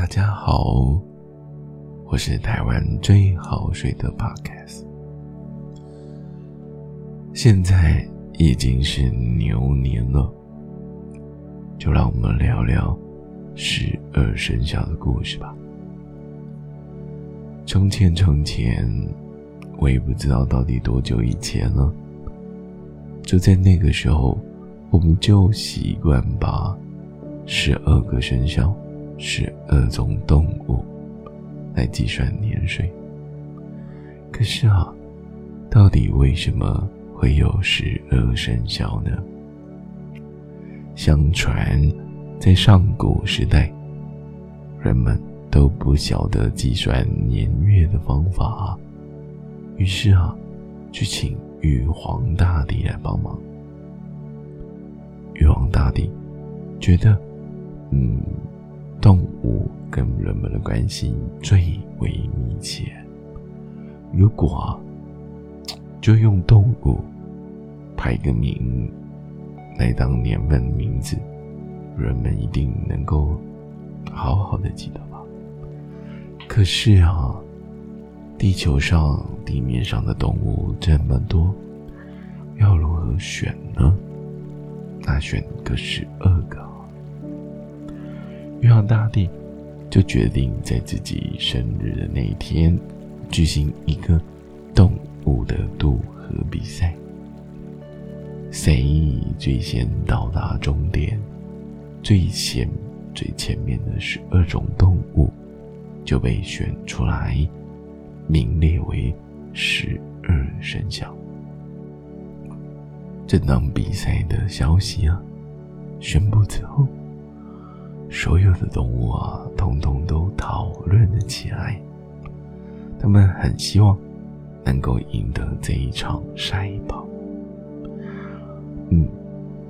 大家好，我是台湾最好睡的 Podcast。现在已经是牛年了，就让我们聊聊十二生肖的故事吧。从前，从前，我也不知道到底多久以前了。就在那个时候，我们就习惯把十二个生肖。十二种动物来计算年岁。可是啊，到底为什么会有十二生肖呢？相传，在上古时代，人们都不晓得计算年月的方法，于是啊，就请玉皇大帝来帮忙。玉皇大帝觉得，嗯。动物跟人们的关系最为密切。如果就用动物排个名来当年份名字，人们一定能够好好的记得吧？可是啊，地球上地面上的动物这么多，要如何选呢？那选个十二个。玉皇大帝就决定在自己生日的那一天举行一个动物的渡河比赛，谁最先到达终点，最先最前面的十二种动物就被选出来，名列为十二生肖。正当比赛的消息啊宣布之后。所有的动物啊，通通都讨论了起来。他们很希望能够赢得这一场赛跑。嗯，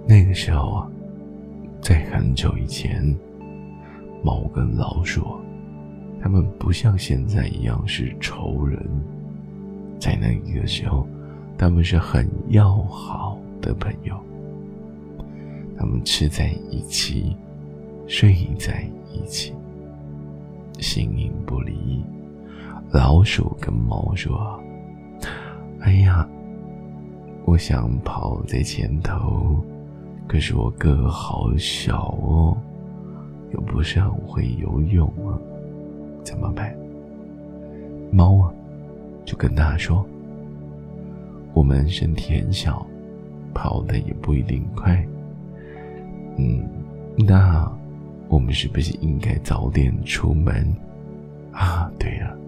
那个时候啊，在很久以前，猫跟老鼠，他们不像现在一样是仇人，在那个时候，他们是很要好的朋友。他们吃在一起。睡在一起，形影不离。老鼠跟猫说：“哎呀，我想跑在前头，可是我个好小哦，又不是很会游泳啊，怎么办？”猫啊，就跟他说：“我们身体很小，跑的也不一定快。嗯，那……”我们是不是应该早点出门啊？对了，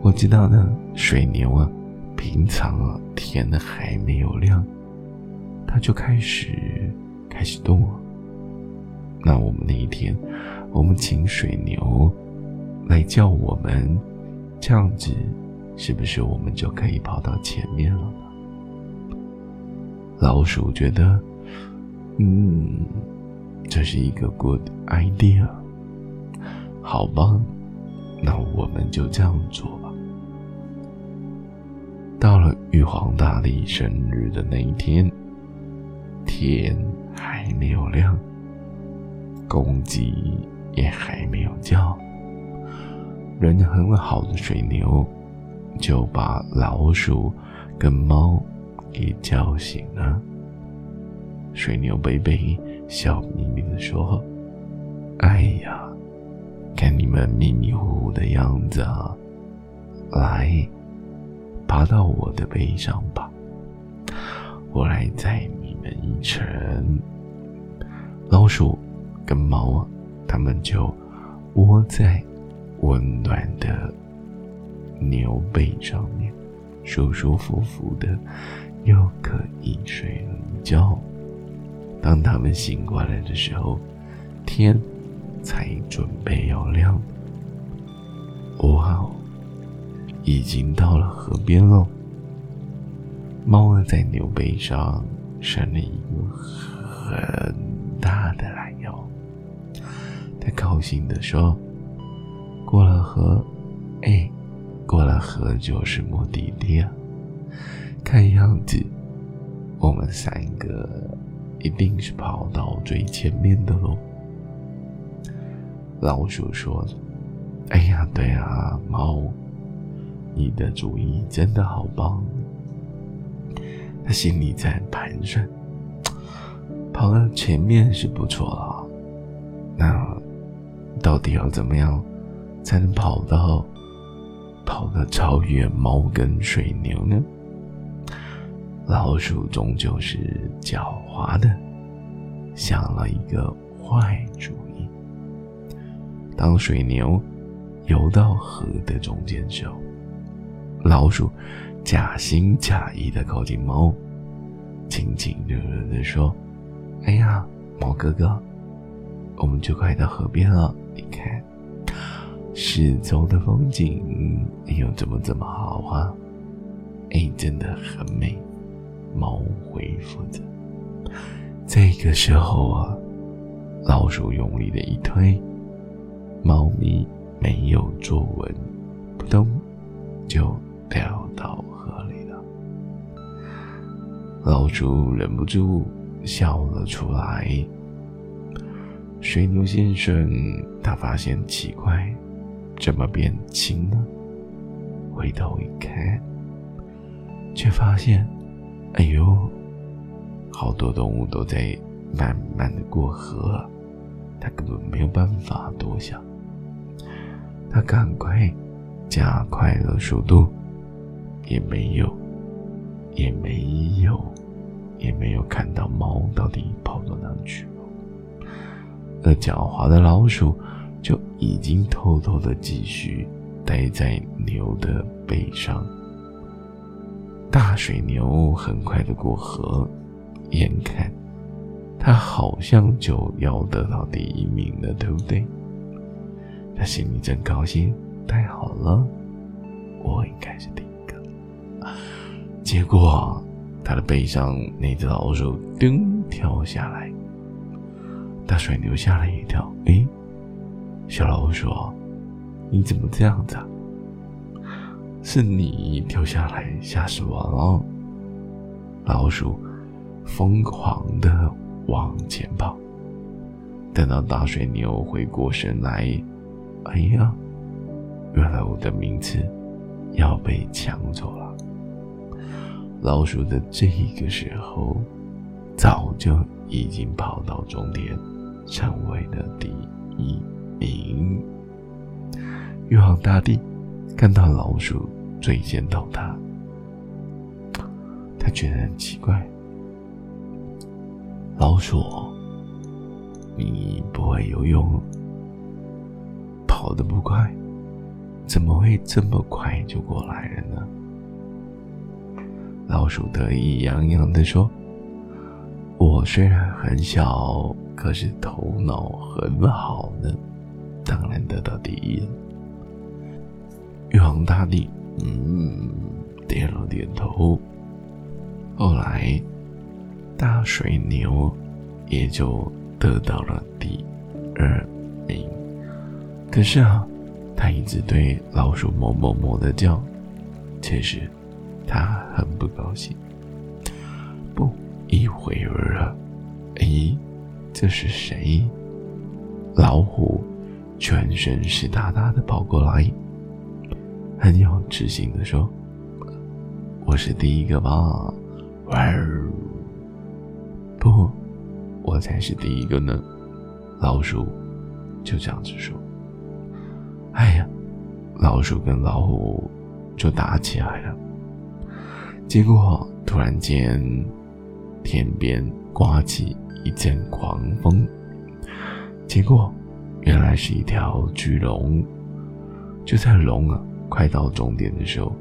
我知道呢。水牛啊，平常啊天还没有亮，它就开始开始动了。那我们那一天，我们请水牛来叫我们，这样子是不是我们就可以跑到前面了呢？老鼠觉得，嗯。这是一个 good idea，好吧，那我们就这样做吧。到了玉皇大帝生日的那一天，天还没有亮，公鸡也还没有叫，人很好的水牛就把老鼠跟猫给叫醒了。水牛贝贝。笑眯眯的说：“哎呀，看你们迷迷糊糊的样子啊，来，爬到我的背上吧，我来载你们一程。”老鼠跟猫啊，他们就窝在温暖的牛背上面，舒舒服服的，又可以睡了一觉。当他们醒过来的时候，天才准备要亮。哇哦，已经到了河边喽！猫儿在牛背上伸了一个很大的懒腰，它高兴地说：“过了河，哎，过了河就是目的地啊！看样子，我们三个……”一定是跑到最前面的喽。老鼠说：“哎呀，对啊，猫，你的主意真的好棒。”他心里在盘算：跑到前面是不错了，那到底要怎么样才能跑到跑得超越猫跟水牛呢？老鼠终究是狡猾的，想了一个坏主意。当水牛游到河的中间时候，老鼠假心假意的靠近猫，亲亲热热的说：“哎呀，猫哥哥，我们就快到河边了，你看，四周的风景又怎么这么好啊？哎，真的很美。”猫回复着。这个时候啊，老鼠用力的一推，猫咪没有坐稳，扑通就掉到河里了。老鼠忍不住笑了出来。水牛先生他发现奇怪，怎么变轻了？回头一看，却发现。哎呦，好多动物都在慢慢的过河，他根本没有办法多想。他赶快加快了速度，也没有，也没有，也没有看到猫到底跑到哪去了。而狡猾的老鼠就已经偷偷的继续待在牛的背上。大水牛很快的过河，眼看他好像就要得到第一名了，对不对？他心里真高兴，太好了，我应该是第一个。结果他的背上那只老鼠噔跳下来，大水牛吓了一跳，哎，小老鼠，你怎么这样子？啊？是你跳下来吓死我了！老鼠疯狂的往前跑。等到大水牛回过神来，哎呀，原来我的名字要被抢走了。老鼠的这个时候，早就已经跑到终点，成为了第一名。玉皇大帝。看到老鼠最见到达，他觉得很奇怪。老鼠，你不会游泳，跑得不快，怎么会这么快就过来了呢？老鼠得意洋洋地说：“我虽然很小，可是头脑很好呢，当然得到第一了。”玉皇大帝，嗯，点了点头。后来，大水牛也就得到了第二名。可是啊，他一直对老鼠哞哞哞的叫，其实他很不高兴。不一会儿啊，咦，这是谁？老虎全身湿哒哒的跑过来。很有自信的说：“我是第一个吧？”哇！不，我才是第一个呢。老鼠就这样子说：“哎呀！”老鼠跟老虎就打起来了。结果突然间，天边刮起一阵狂风。结果原来是一条巨龙，就在龙啊！快到终点的时候，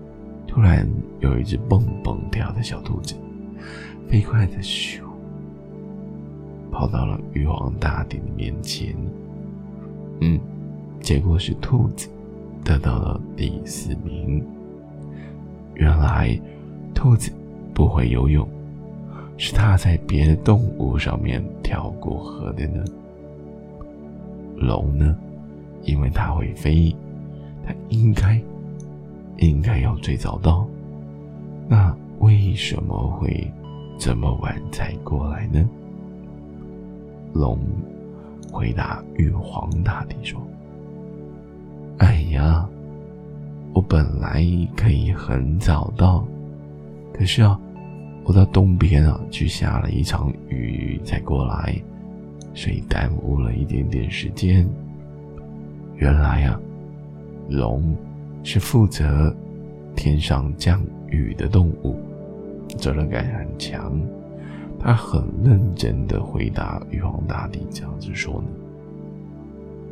突然有一只蹦蹦跳的小兔子，飞快的咻，跑到了玉皇大帝的面前。嗯，结果是兔子得到了第四名。原来兔子不会游泳，是它在别的动物上面跳过河的呢。龙呢，因为它会飞，它应该。应该要最早到，那为什么会这么晚才过来呢？龙回答玉皇大帝说：“哎呀，我本来可以很早到，可是啊，我到东边啊去下了一场雨才过来，所以耽误了一点点时间。原来呀，龙。”是负责天上降雨的动物，责任感很强。他很认真的回答玉皇大帝这样子说呢。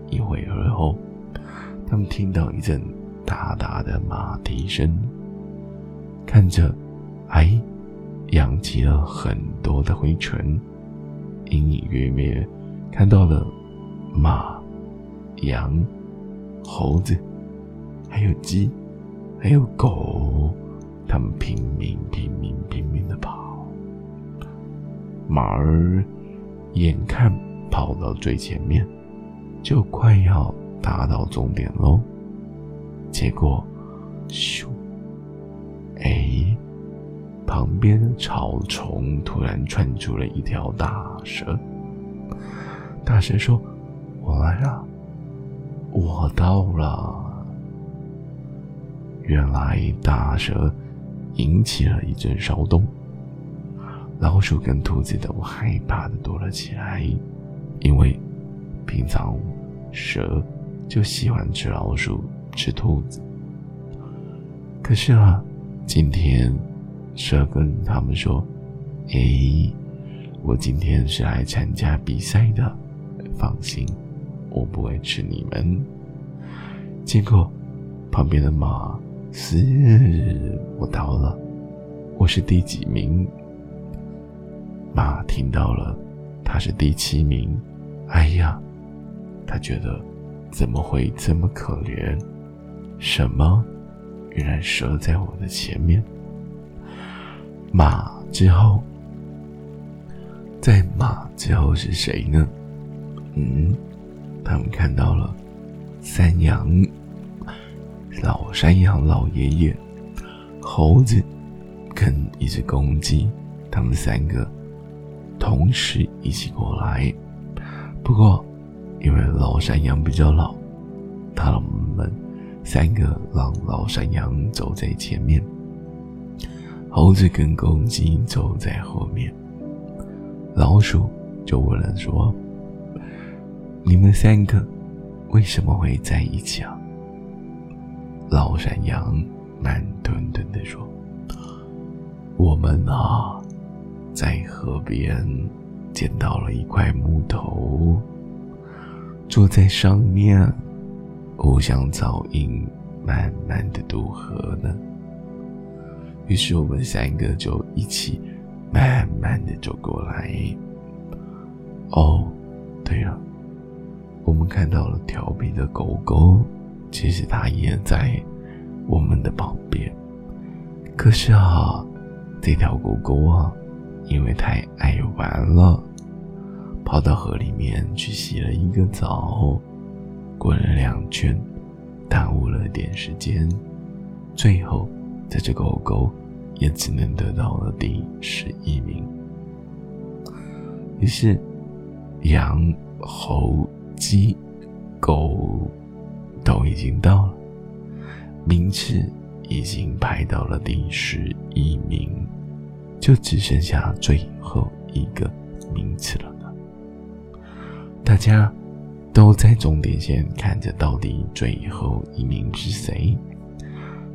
一会儿后，他们听到一阵大大的马蹄声，看着，哎，扬起了很多的灰尘，隐隐约约看到了马、羊、猴子，还有鸡，还有狗，他们拼命、拼命、拼命的跑。马儿眼看跑到最前面。就快要达到终点喽，结果，咻！哎，旁边的草丛突然窜出了一条大蛇。大蛇说：“我来了，我到了。”原来大蛇引起了一阵骚动，老鼠跟兔子都害怕的躲了起来，因为。平常蛇就喜欢吃老鼠、吃兔子。可是啊，今天蛇跟他们说：“哎，我今天是来参加比赛的，放心，我不会吃你们。”结果旁边的马是我到了，我是第几名？马听到了，他是第七名。哎呀！他觉得怎么会这么可怜？什么？原来蛇在我的前面。马之后，在马之后是谁呢？嗯，他们看到了山羊、山羊老爷爷、猴子跟一只公鸡，他们三个同时一起过来。不过。因为老山羊比较老，他们三个让老山羊走在前面，猴子跟公鸡走在后面。老鼠就问了说：“你们三个为什么会在一起啊？”老山羊慢吞吞的说：“我们啊，在河边捡到了一块木头。”坐在上面，互相照应，慢慢的渡河呢。于是我们三个就一起慢慢的走过来。哦，对了，我们看到了调皮的狗狗，其实它也在我们的旁边。可是啊，这条狗狗啊，因为太爱玩了。跑到河里面去洗了一个澡，滚了两圈，耽误了点时间，最后这只狗狗也只能得到了第十一名。于是，羊、猴、鸡、狗都已经到了，名次已经排到了第十一名，就只剩下最后一个名次了。大家都在终点线看着，到底最后一名是谁？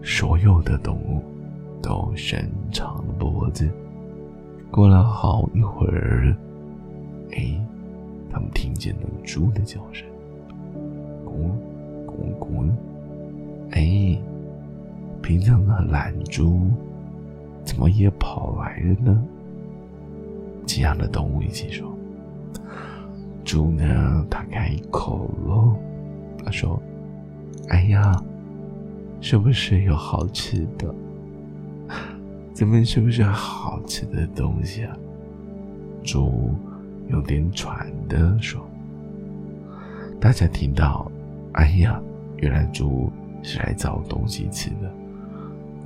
所有的动物都伸长了脖子。过了好一会儿，哎，他们听见了猪的叫声，咕咕咕！哎，平常的懒猪怎么也跑来了呢？其他的动物一起说。猪呢？它开口喽，它说：“哎呀，是不是有好吃的？咱们是不是好吃的东西啊？”猪有点喘的说：“大家听到，哎呀，原来猪是来找东西吃的，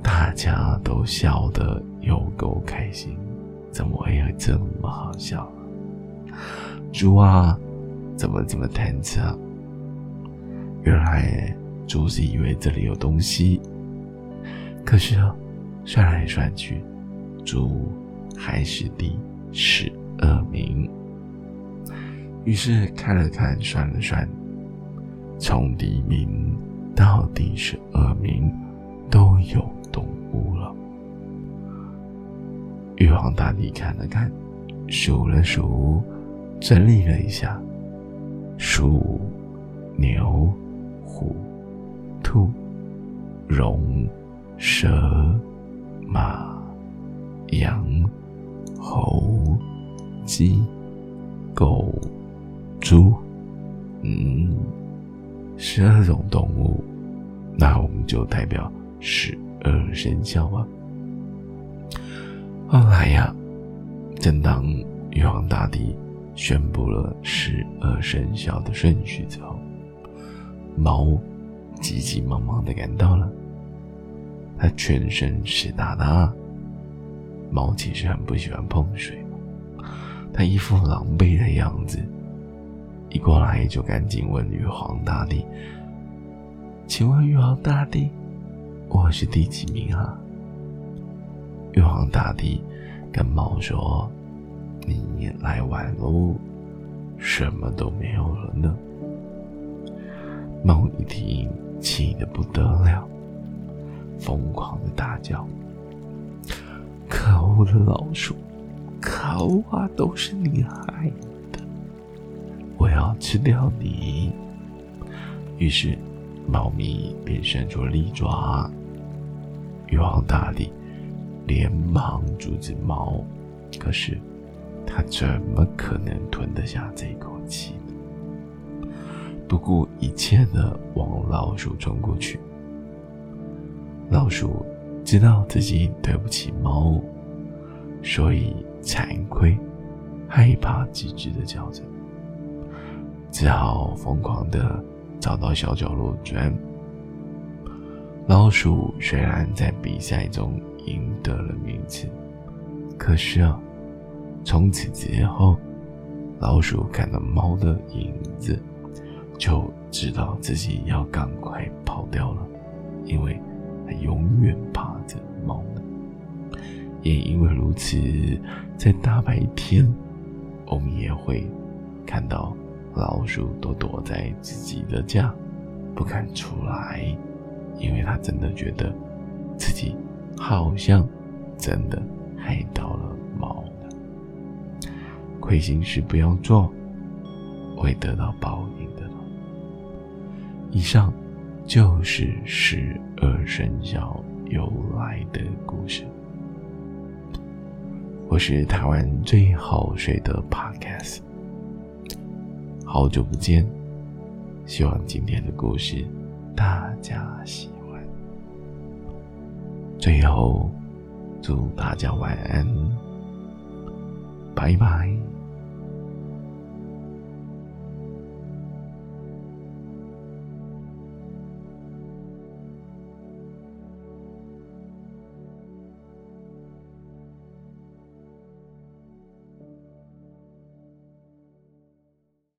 大家都笑得有够开心，怎么会有这么好笑？”猪啊，怎么这么贪吃啊？原来猪是以为这里有东西，可是啊，算来算去，猪还是第十二名。于是看了看，算了算，从第一名到第十二名都有动物了。玉皇大帝看了看，数了数，整理了一下：鼠、牛、虎、兔、龙、蛇、马、羊、猴、鸡、狗。猪，嗯，十二种动物，那我们就代表十二生肖吧。后来呀，正当玉皇大帝宣布了十二生肖的顺序之后，猫急急忙忙的赶到了，它全身湿哒哒。猫其实很不喜欢碰水，它一副狼狈的样子。一过来就赶紧问玉皇大帝：“请问玉皇大帝，我是第几名啊？”玉皇大帝跟猫说：“你来晚喽，什么都没有了呢。”猫一听，气得不得了，疯狂的大叫：“可恶的老鼠，可恶啊，都是你害的！”我要吃掉你！于是，猫咪便伸出利爪。玉皇大帝连忙阻止猫，可是他怎么可能吞得下这口气？不顾一切的往老鼠冲过去。老鼠知道自己对不起猫，所以惭愧、害怕极致的叫着。只好疯狂的找到小角落钻。老鼠虽然在比赛中赢得了名次，可是啊，从此之后，老鼠看到猫的影子，就知道自己要赶快跑掉了，因为它永远怕着猫呢。也因为如此，在大白天，我们也会看到。老鼠都躲在自己的家，不敢出来，因为他真的觉得自己好像真的害到了猫呢。亏心事不要做，会得到报应的。以上就是十二生肖由来的故事。我是台湾最好睡的 Podcast。好久不见，希望今天的故事大家喜欢。最后，祝大家晚安，拜拜。